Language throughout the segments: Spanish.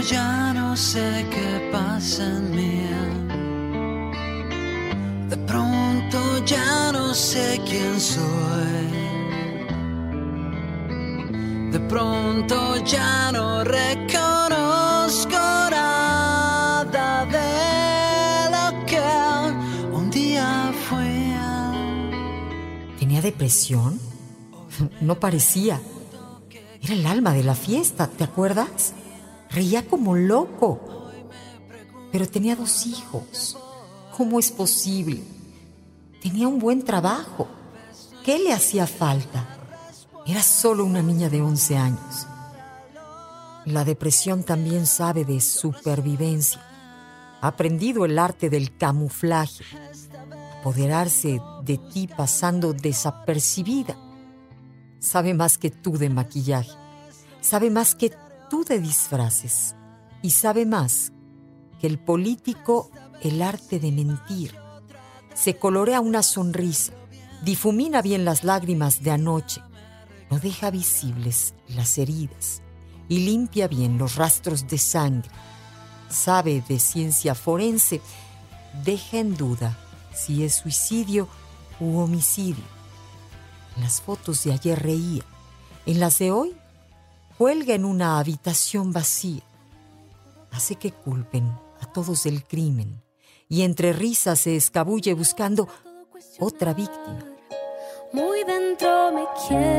Ya no sé qué pasa en mí. De pronto ya no sé quién soy. De pronto ya no reconozco nada de lo que un día fue. ¿Tenía depresión? No parecía. Era el alma de la fiesta, ¿te acuerdas? Reía como loco. Pero tenía dos hijos. ¿Cómo es posible? Tenía un buen trabajo. ¿Qué le hacía falta? Era solo una niña de 11 años. La depresión también sabe de supervivencia. Ha aprendido el arte del camuflaje, apoderarse de ti pasando desapercibida. Sabe más que tú de maquillaje, sabe más que tú de disfraces y sabe más que el político el arte de mentir. Se colorea una sonrisa, difumina bien las lágrimas de anoche, no deja visibles las heridas y limpia bien los rastros de sangre. Sabe de ciencia forense, deja en duda si es suicidio u homicidio. En las fotos de ayer reía, en las de hoy cuelga en una habitación vacía. Hace que culpen a todos del crimen y entre risas se escabulle buscando otra víctima. Muy dentro me quiero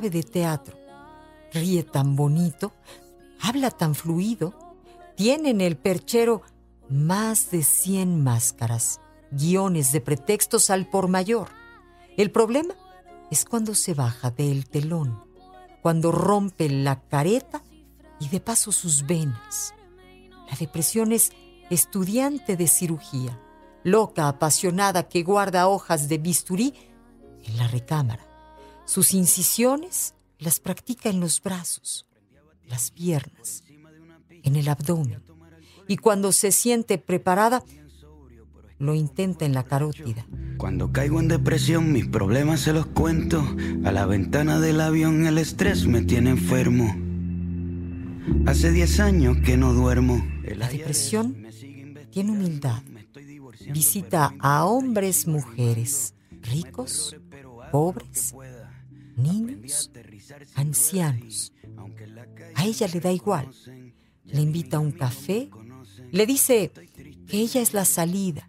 De teatro, ríe tan bonito, habla tan fluido, tiene en el perchero más de 100 máscaras, guiones de pretextos al por mayor. El problema es cuando se baja del telón, cuando rompe la careta y de paso sus venas. La depresión es estudiante de cirugía, loca, apasionada que guarda hojas de bisturí en la recámara. Sus incisiones las practica en los brazos, las piernas, en el abdomen. Y cuando se siente preparada, lo intenta en la carótida. Cuando caigo en depresión, mis problemas se los cuento. A la ventana del avión el estrés me tiene enfermo. Hace 10 años que no duermo. La depresión tiene humildad. Visita a hombres, mujeres, ricos, pobres, niños, ancianos. A ella le da igual. Le invita a un café, le dice que ella es la salida,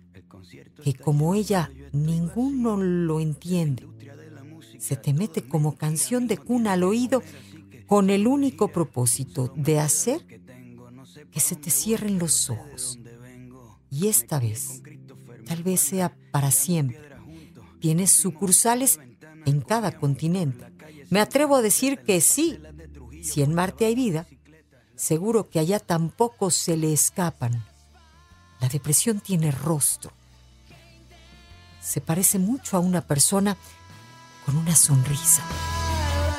que como ella ninguno lo entiende. Se te mete como canción de cuna al oído con el único propósito de hacer que se te cierren los ojos. Y esta vez, tal vez sea para siempre. Tienes sucursales en cada continente. Me atrevo a decir que sí, si en Marte hay vida, seguro que allá tampoco se le escapan. La depresión tiene rostro. Se parece mucho a una persona con una sonrisa.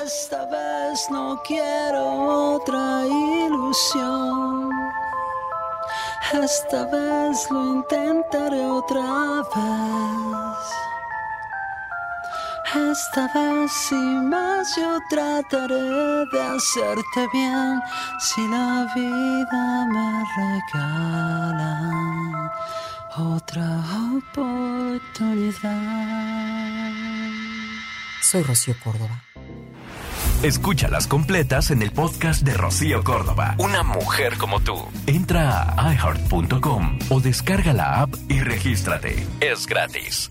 Esta vez no quiero otra ilusión. Esta vez lo intentaré otra vez. Esta vez sin más yo trataré de hacerte bien si la vida me regala otra oportunidad. Soy Rocío Córdoba. Escúchalas completas en el podcast de Rocío Córdoba. Una mujer como tú. Entra a iheart.com o descarga la app y regístrate. Es gratis.